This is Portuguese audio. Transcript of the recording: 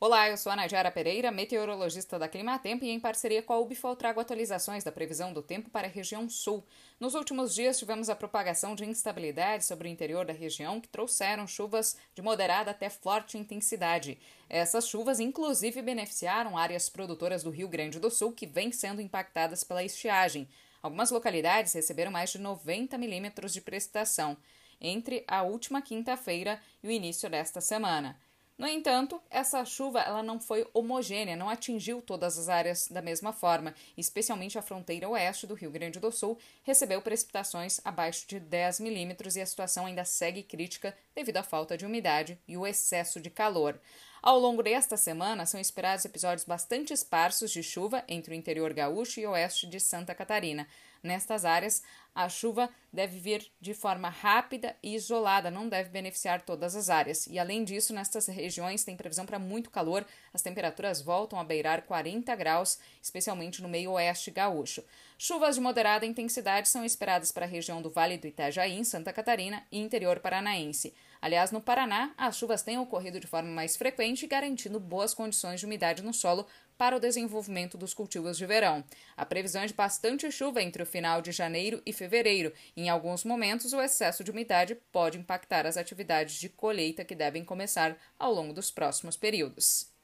Olá, eu sou a Nadiara Pereira, meteorologista da Climatempo e em parceria com a UBFOL trago atualizações da previsão do tempo para a região sul. Nos últimos dias tivemos a propagação de instabilidade sobre o interior da região que trouxeram chuvas de moderada até forte intensidade. Essas chuvas inclusive beneficiaram áreas produtoras do Rio Grande do Sul que vêm sendo impactadas pela estiagem. Algumas localidades receberam mais de 90 milímetros de precipitação entre a última quinta-feira e o início desta semana. No entanto, essa chuva ela não foi homogênea, não atingiu todas as áreas da mesma forma, especialmente a fronteira oeste do Rio Grande do Sul recebeu precipitações abaixo de 10 milímetros e a situação ainda segue crítica devido à falta de umidade e o excesso de calor. Ao longo desta semana, são esperados episódios bastante esparsos de chuva entre o interior gaúcho e oeste de Santa Catarina. Nestas áreas, a chuva deve vir de forma rápida e isolada, não deve beneficiar todas as áreas. E além disso, nestas regiões tem previsão para muito calor, as temperaturas voltam a beirar 40 graus, especialmente no meio oeste gaúcho. Chuvas de moderada intensidade são esperadas para a região do Vale do Itajaí, em Santa Catarina, e interior paranaense. Aliás, no Paraná, as chuvas têm ocorrido de forma mais frequente, garantindo boas condições de umidade no solo para o desenvolvimento dos cultivos de verão. A previsão é de bastante chuva entre o final de janeiro e fevereiro. Em alguns momentos, o excesso de umidade pode impactar as atividades de colheita que devem começar ao longo dos próximos períodos.